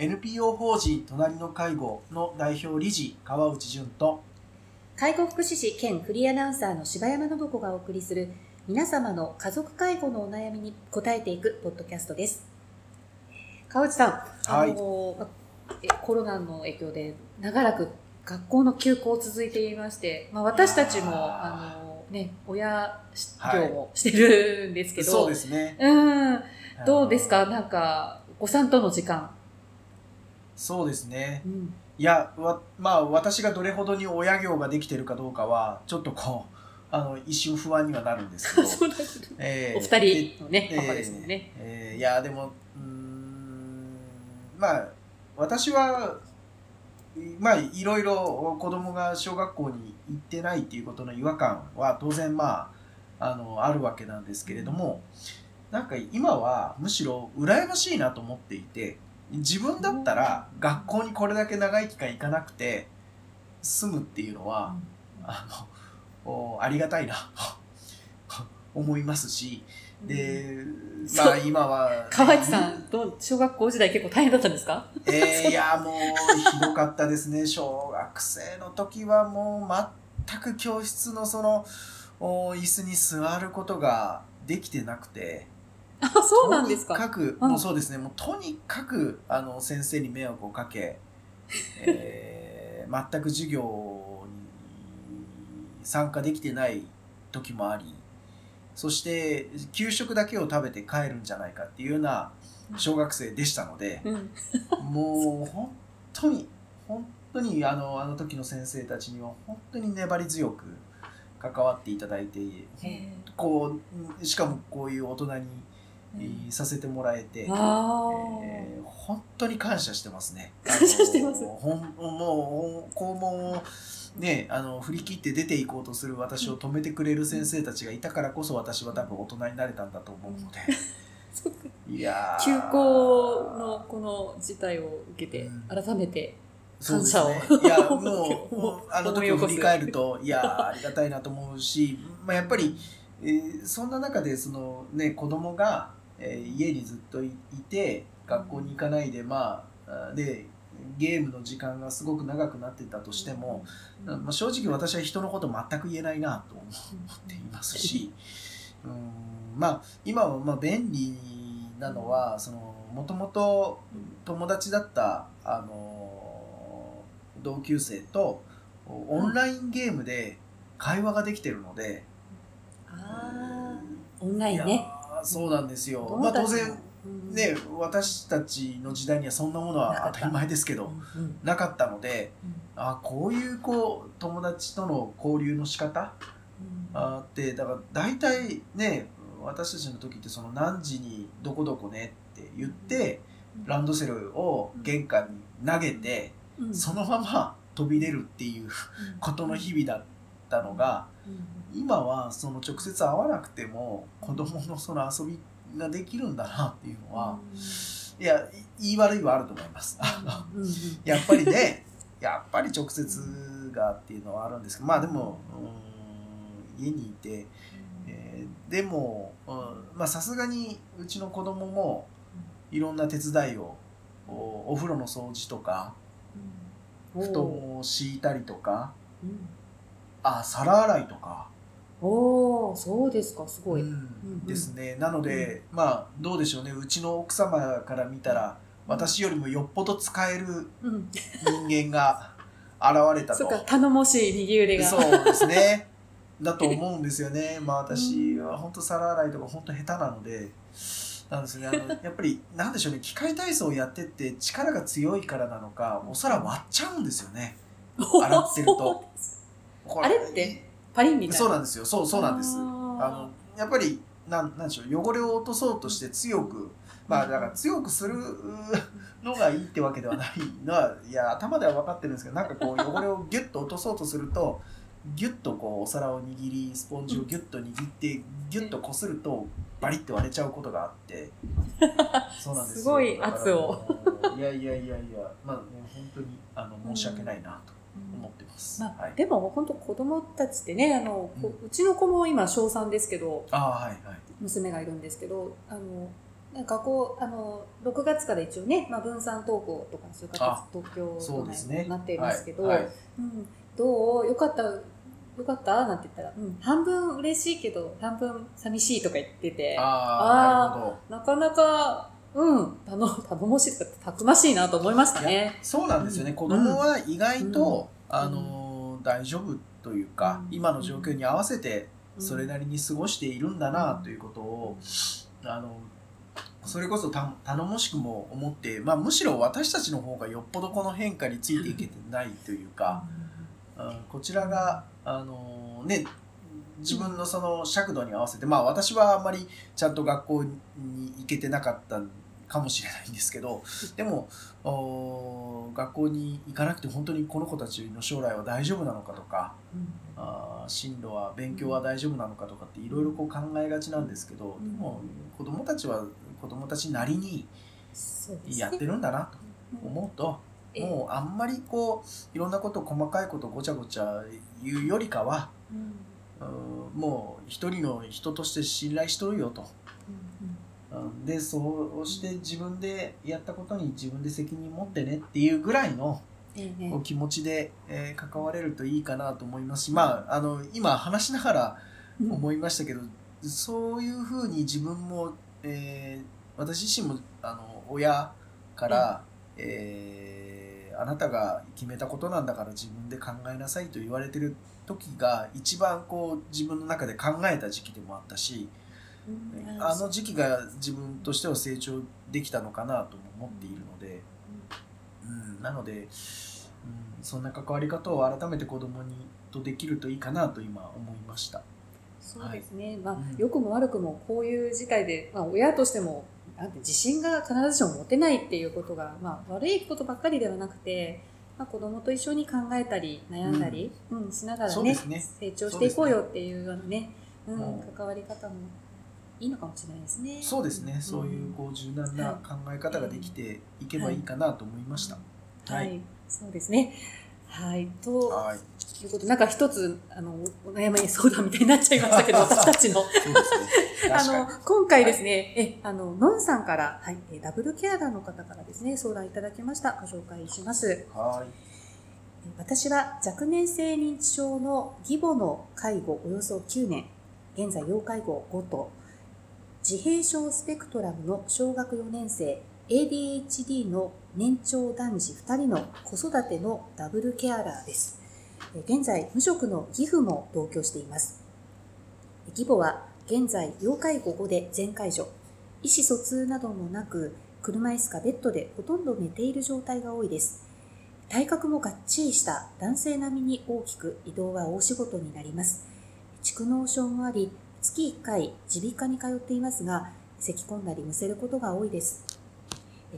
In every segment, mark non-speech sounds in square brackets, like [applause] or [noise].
NPO 法人隣の介護の代表理事川内淳と介護福祉士兼フリーアナウンサーの柴山信子がお送りする皆様の家族介護のお悩みに答えていくポッドキャストです。川内さん、はい。あのコロナの影響で長らく学校の休校続いていまして、まあ、私たちもああの、ね、親業をしてるんですけど、そうですね。うん、どうですか？なんか、お子さんとの時間。そうですね。うん、いやわまあ私がどれほどに親業ができてるかどうかはちょっとこう [laughs] あの一瞬不安にはなるんですけど。[laughs] えーお二人のね、でパパですもんね。えーいやでもうーんまあ私はまあいろいろ子供が小学校に行ってないっていうことの違和感は当然まああのあるわけなんですけれどもなんか今はむしろ羨ましいなと思っていて自分だったら学校にこれだけ長い期間行かなくて済むっていうのは、あのおありがたいなと [laughs] 思いますしで、まあ今は、河内さん、どう小学校時代結構大変だったんですか？えーいやもうひどかったですね。[laughs] 小学生の時はもう全く教室のそのお椅子に座ることができてなくてあ、そうなんですか。とにかく、うんもうそうですねもうとにかくあの先生に迷惑をかけ、[laughs] えー全く授業に参加できてない時もありそして給食だけを食べて帰るんじゃないかっていうような小学生でしたので、うん。[laughs] もう本当に本当にあのあの時の先生たちには本当に粘り強く関わっていただいてへこうしかもこういう大人に、えーさせてもらえて、えあー本当に感謝してますね。感謝してます。ほんもう校門をねあの振り切って出ていこうとする私を止めてくれる先生たちがいたからこそ私は多分大人になれたんだと思うので。そっか。いやー。休校のこの事態を受けてうん、改めて、感ね。謝を。いや、もう、思 [laughs] もうあの時を振り返ると、いや、ありがたいなと思うし、まあ、やっぱり、えーそんな中で、そのね、子供が、えー家にずっといいて、学校に行かないで、まあ、あで、ゲームの時間がすごく長くなってたとしても、まあ、正直私は人のこと全く言えないなと思っていますし、[laughs] うん、まあ、今はまあ便利なのは、その、もともと友達だった、あの、同級生と、オンラインゲームで会話ができてるので、ああ、オンラインね。ーそうなんですよ。まあ当然、うん、ね、私たちの時代にはそんなものは当たり前ですけど、うんうんなかったので、うん。あこういうこう友達との交流の仕方？あってだから大体ね私たちの時ってその何時にどこどこねって言ってランドセルを玄関に投げてうん。そのまま飛び出るっていうことの日々だったのがうん今はその直接会わなくても子供のその遊びができるんだなっていうのはいやい言い悪いはあると思います。[laughs] やっぱりねやっぱり直接がっていうのはあるんですけどまあでも家にいて、えーでもさすがにうちの子供もいろんな手伝いをおお風呂の掃除とかうん。布団を敷いたりとかうんあ皿洗いとか、おお、そうですか、すごい。ううんんですねなので、まあどうでしょうねうちの奥様から見たら私よりもよっぽど使えるうん、人間が現れたとそっか、頼もしい右腕が。そうですね。[laughs] だと思うんですよね。まあ私は本当皿洗いとか本当下手なので、なんですね。あの [laughs] やっぱりなんでしょうね。機械体操をやってって力が強いからなのか、お皿割っちゃうんですよね。[laughs] 洗ってるとこあれってパリンみたいな？そうなんですよ。そうそうなんです。ああのやっぱりなんなんでしょう。汚れを落とそうとして強く、まあだから強くするのがいいってわけではないのはいや頭では分かってるんですけどなんかこう汚れをギュッと落とそうとするとギュッとこうお皿を握りスポンジをギュッと握ってギュッとこするとバリッて割れちゃうことがあってそうなんですよ [laughs] すごい圧をいやいやいやいやまあね本当にあの申し訳ないなと思ってます、まあはい、でも本当子供たちってねあの、こううちの子も今小3ですけどああはいはい。娘がいるんですけどあの学校、あの、6月から一応ね、まあ、分散登校とか、そういうあ形、東京都そうですね。なっていますけど、はいはい。うん、どう？よかった、よかった？なんて言ったら、うん、半分嬉しいけど、半分寂しいとか言ってて、ああなかなか、うん、頼 [laughs] 頼もしいたくましいなと思いましたね。そうなんですよね、うん。子供は意外と、うん。あのー大丈夫というか、うん。今の状況に合わせてうん。それなりに過ごしているんだなということを、あのそれこそた頼もしくも思って、まあ、むしろ私たちの方がよっぽどこの変化についていけてないというか、うん。こちらが、あのね、自分のその尺度に合わせて、まあ私はあんまりちゃんと学校に行けてなかったかもしれないんですけど、でも、お学校に行かなくて本当にこの子たちの将来は大丈夫なのかとか、うん。あー進路は勉強は大丈夫なのかとかっていろいろこう考えがちなんですけど、うん。でも子供たちは子供たちなりにやってるんだなとうん思うと、ええもうあんまりこういろんなこと細かいことごちゃごちゃ言うよりかは、もう一人の人として信頼しとるよと。うんでそうして自分でやったことに自分で責任持ってねっていうぐらいのええこう気持ちで、えー関われるといいかなと思います。しまああの今話しながらうん。思いましたけど、そういうふうに自分も、えー私自身もあの親から、えーあなたが決めたことなんだから自分で考えなさいと言われてる時が一番こう自分の中で考えた時期でもあったし、うん。あの時期が自分としては成長できたのかなとも思っているので、うん、なので、うん、そんな関わり方を改めて子供にとできるといいかなと今思いました。そうですね、まあうん。良くも悪くもこういう事態で、まあ、親としてもなんて自信が必ずしも持てないっていうことが、まあ、悪いことばっかりではなくて、まあ、子供と一緒に考えたり悩んだり、うん。しながらねね。成長していこうよっていうようなねう、うんん、関わり方もいいのかもしれないですね。そうですね、そういうこう柔軟な考え方ができていけばいいかなと思いました。はい、はい。そうですね。はい、とはい、いうことでなんか一つあのお悩み相談みたいになっちゃいましたけど [laughs] 私たちの。そうですね。あの、今回ですね、え、あの、のんさんから、はい、えダブルケアラーの方からですね、相談いただきました。ご紹介します。に。はい。え私は若年性認知症の義母の介護およそ9年、現在要介護5と、自閉症スペクトラムの小学4年生、ADHD の年長男児2人の子育てのダブルケアラーです。現在、無職の義父も同居しています。義母は現在、要介護5で全介助。意思疎通などもなく、車椅子かベッドでほとんど寝ている状態が多いです。体格もがっちりした男性並みに大きく移動は大仕事になります。蓄膿症もあり、月1回耳鼻科に通っていますが、咳き込んだりむせることが多いです。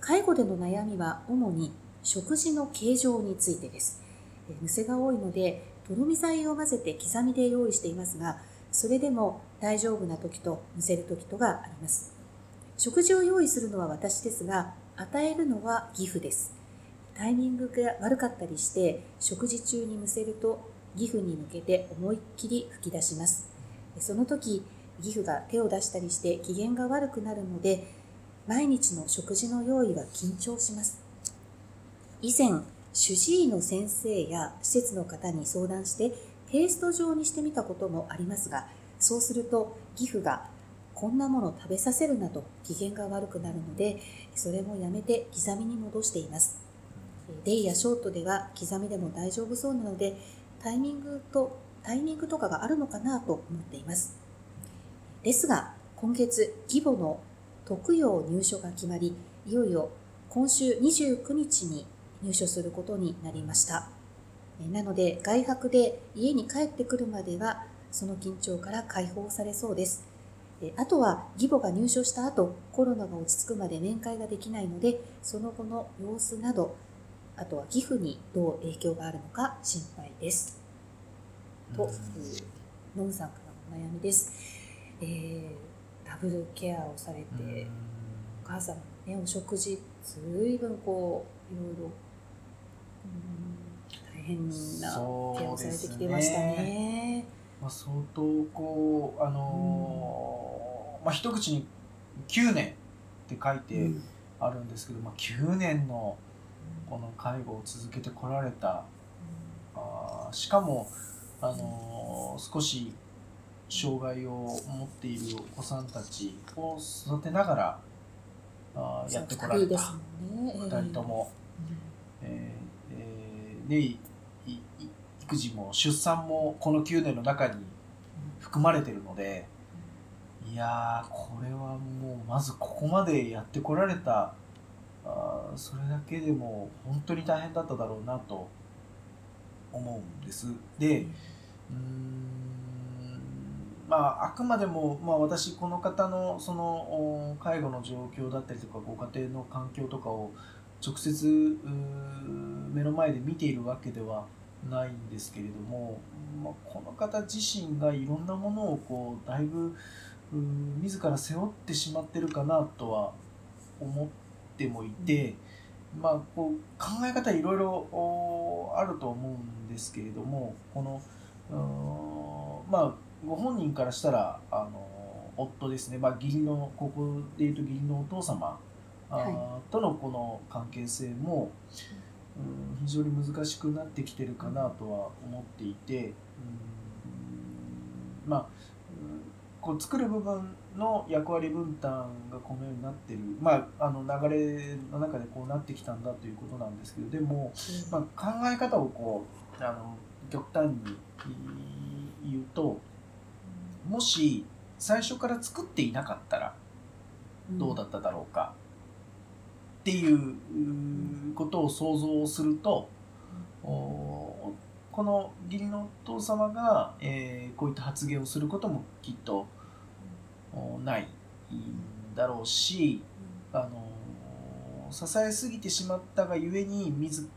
介護での悩みは主に食事の形状についてです。えむせが多いので、とろみ剤を混ぜて刻みで用意していますが、それでも大丈夫な時とむせる時とがあります。食事を用意するのは私ですが、与えるのは義父です。タイミングが悪かったりして、食事中にむせると、義父に向けて思いっきり吹き出します。その時、義父が手を出したりして機嫌が悪くなるので、毎日の食事の用意は緊張します。以前、主治医の先生や施設の方に相談して、ペースト状にしてみたこともありますが、そうすると義父がこんなもの食べさせるなと機嫌が悪くなるので、それもやめて刻みに戻しています。デイやショートでは刻みでも大丈夫そうなので、タイミングと、タイミングとかがあるのかなと思っています。ですが、今月、義母の特養入所が決まり、いよいよ今週29日に入所することになりました。なので、外泊で家に帰ってくるまでは、その緊張から解放されそうです。あとは義母が入所した後、コロナが落ち着くまで面会ができないので、その後の様子など、あとは寄付にどう影響があるのか心配です。という、のんさんからのお悩みです。えー、ダブルケアをされて、お母さんのね、お食事、ずいぶんこう、いろいろ、うん大変なケアをされてきてましたね。まあ、相当こうあのーまあ一口に9年って書いてあるんですけど、まあ、9年のこの介護を続けてこられた。あしかも、あのー、少し障害を持っているお子さんたちを育てながらあやってこられた。2人とも、えーえー、ね育児も出産もこの9年の中に含まれてるのでいやこれはもうまずここまでやってこられたあそれだけでも本当に大変だっただろうなと思うんです。でうんまあ、あくまでも、まあ、私この方のその介護の状況だったりとかご家庭の環境とかを直接目の前で見ているわけではないんですけれども、まあ、この方自身がいろんなものをこうだいぶ自ら背負ってしまってるかなとは思ってもいて、まあ、こう考え方いろいろあると思うんですけれどもこのまあご本人からしたらあの夫ですね、まあ、義理のここでいうと義理のお父様、はい、とのこの関係性も、うん、非常に難しくなってきてるかなとは思っていて、うん、まあ、こう作る部分の役割分担がこのようになってる、まあ、あの流れの中でこうなってきたんだということなんですけどでも、まあ、考え方をこうあの極端に言うともし最初から作っていなかったらどうだっただろうか、っていうことを想像すると、この義理のお父様が、えー、こういった発言をすることもきっとないだろうし、あの支えすぎてしまったがゆえに自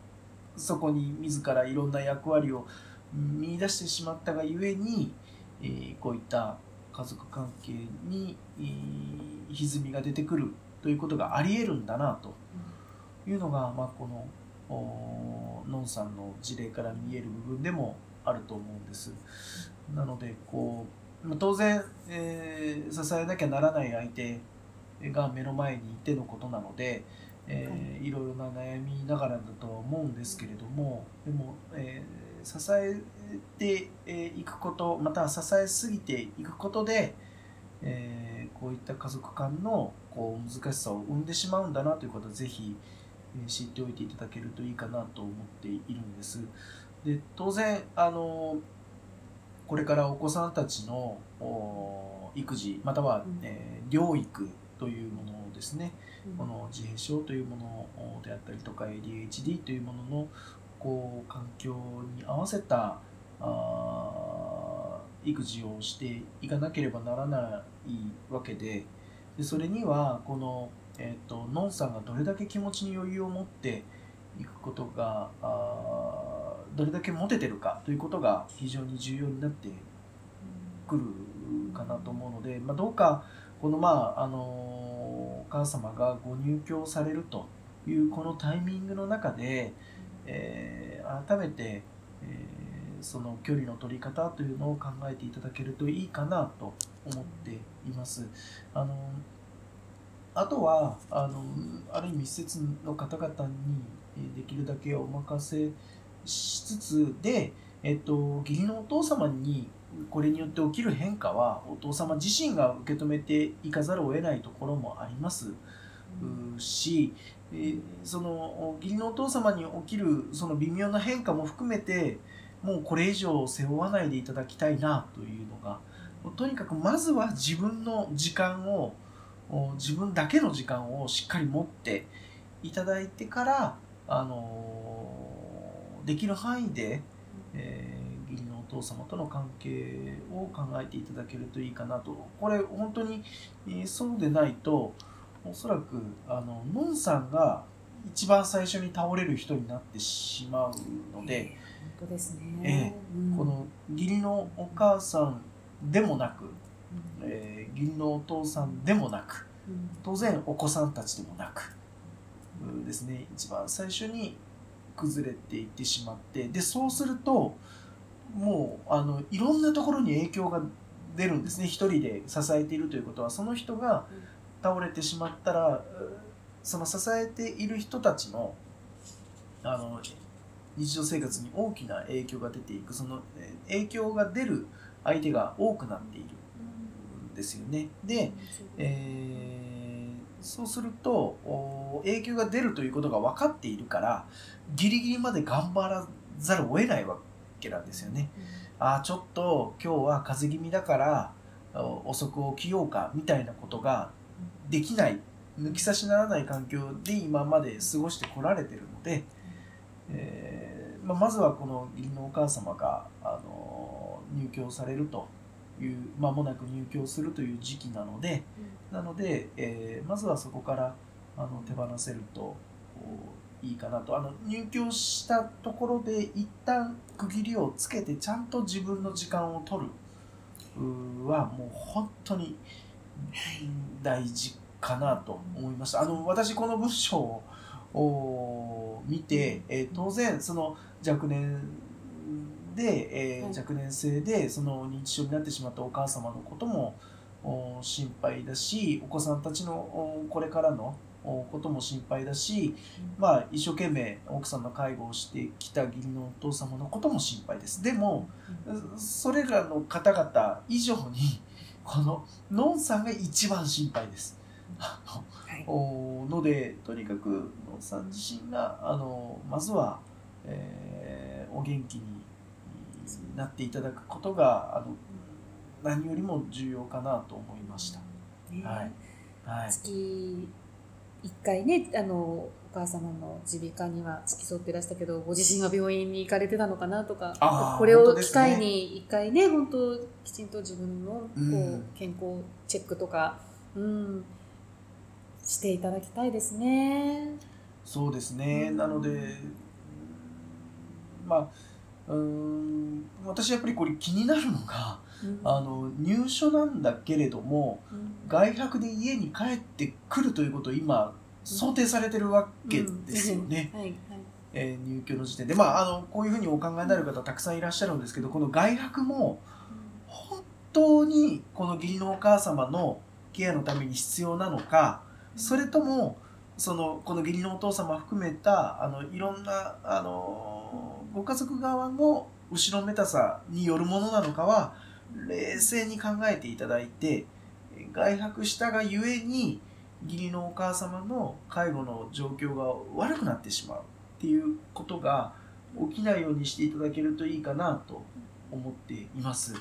そこに自らいろんな役割を見出してしまったがゆえに、えー、こういった家族関係に、えー、歪みが出てくるということがありえるんだなというのが、まあ、こののんさんの事例から見える部分でもあると思うんです。なのでこう当然、えー、支えなきゃならない相手が目の前にいてのことなので、えー、いろいろな悩みながらだとは思うんですけれどもでも、えー、支えていくことまたは支えすぎていくことで、えー、こういった家族間のこう難しさを生んでしまうんだなということをぜひ知っておいていただけるといいかなと思っているんです。で当然あのこれからお子さんたちの育児または、えー、療育というものをですね、この自閉症というものであったりとか ADHD というもののこう環境に合わせたあ育児をしていかなければならないわけででそれにはこの、えーと、のんさんがどれだけ気持ちに余裕を持っていくことがあどれだけ持ててるかということが非常に重要になってくるかなと思うので、まあ、どうかこのまああのお母様がご入居されるというこのタイミングの中で、えー、改めて、ー、その距離の取り方というのを考えていただけるといいかなと思っています。あのあとはあのある意味施設の方々にできるだけお任せしつつで、えっと、義理のお父様にこれによって起きる変化はお父様自身が受け止めていかざるを得ないところもあります、うん、し、え、その義理のお父様に起きるその微妙な変化も含めてもうこれ以上背負わないでいただきたいなというのがとにかくまずは自分の時間を自分だけの時間をしっかり持っていただいてからあのできる範囲で、えー父様との関係を考えていただけるといいかなと。これ本当に、えそうでないとおそらくあののんさんが一番最初に倒れる人になってしまうので、えー、当ですね、えー、この義理のお母さんでもなく、うん、えー、義理のお父さんでもなく、うん、当然お子さんたちでもなく、うん、ですね。一番最初に崩れていってしまってでそうするともうあのいろんなところに影響が出るんですね。一人で支えているということは。その人が倒れてしまったらその支えている人たちのあの日常生活に大きな影響が出ていくその影響が出る相手が多くなっているんですよね。で、えー、そうすると影響が出るということが分かっているからギリギリまで頑張らざるを得ないわけなんですよね。ああちょっと今日は風邪気味だから遅く起きようかみたいなことができない抜き差しならない環境で今まで過ごしてこられてるので、えーまあ、まずはこの義理のお母様が、あの入居されるという間もなく入居するという時期なので、なので、えー、まずはそこからあの手放せるといいかなとあの入居したところで一旦区切りをつけてちゃんと自分の時間を取るはもう本当に大事かなと思いました。あの私この文章を見て、えー、当然その若年で、えー、若年性でその認知症になってしまったお母様のことも心配だしお子さんたちのこれからのことも心配だし、まあ、一生懸命奥さんの介護をしてきた義理のお父様のことも心配です。でもそれらの方々以上にこののんさんが一番心配です。はい、のでとにかくのんさん自身があのまずは、えー、お元気になっていただくことがあの何よりも重要かなと思いました。ね、はい、はい、月一回ねあのお母様の耳鼻科には付き添ってらしたけどご自身は病院に行かれてたのかなとかこれを機会に一回ね本当きちんと自分のこう、健康チェックとか、うん、していただきたいですね。そうですね、うん、なのでまあうん私やっぱりこれ気になるのが、うん、あの入所なんだけれども、うん、外泊で家に帰ってくるということを今想定されてるわけですよね。え入居の時点で、まあ、あのこういうふうにお考えになる方たくさんいらっしゃるんですけどこの外泊も本当にこの義理のお母様のケアのために必要なのかそれともそのこの義理のお父様含めたあのいろんなあのご家族側の後ろめたさによるものなのかは冷静に考えていただいて外泊したがゆえに義理のお母様の介護の状況が悪くなってしまうっていうことが起きないようにしていただけるといいかなと思っています。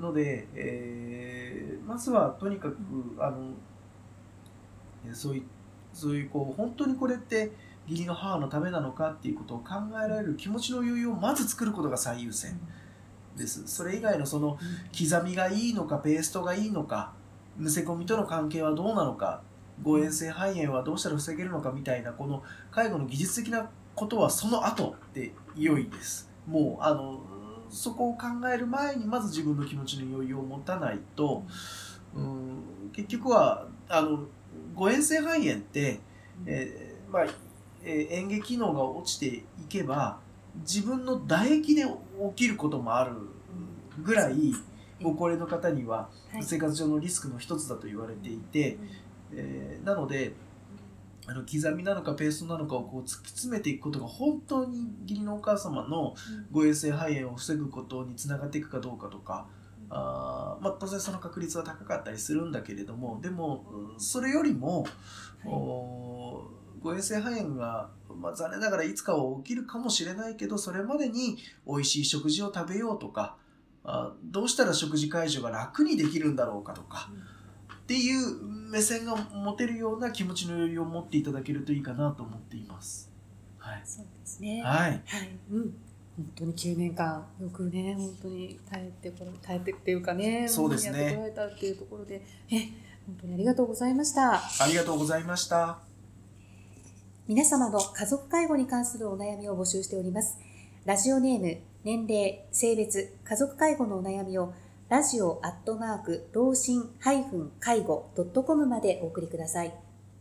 ので、えー、まずはとにかくあのそういうそういうこう本当にこれって義理の母のためなのかっていうことを考えられる気持ちの余裕をまず作ることが最優先。です。それ以外のその刻みがいいのかペーストがいいのかむせ込みとの関係はどうなのか誤嚥性肺炎はどうしたら防げるのかみたいなこの介護の技術的なことはその後で良いです。もうあのそこを考える前にまず自分の気持ちの余裕を持たないとうん結局はあの誤嚥性肺炎って、えー、まあ、えー、嚥下機能が落ちていけば自分の唾液で起きることもあるぐらいご高齢の方には生活上のリスクの一つだと言われていて、えー、なのであの刻みなのかペーストなのかをこう突き詰めていくことが本当に義理のお母様の誤嚥性肺炎を防ぐことにつながっていくかどうかとか、あまあ、当然その確率は高かったりするんだけれどもでもそれよりも、はい、誤嚥性肺炎が、まあ、残念ながらいつかは起きるかもしれないけどそれまでに美味しい食事を食べようとかあどうしたら食事介助が楽にできるんだろうかとか、うん、っていう目線が持てるような気持ちの余裕を持っていただけるといいかなと思っています。はい、そうですね。はい。はい。うん本当に9年間よくね本当に耐えてこ耐えてっていうかねそうですね。やってこられたっていうところでえ本当にありがとうございました。ありがとうございました。皆様の家族介護に関するお悩みを募集しております。ラジオネーム年齢性別家族介護のお悩みをラジオアットマーク老人介護ドットコムまでお送りください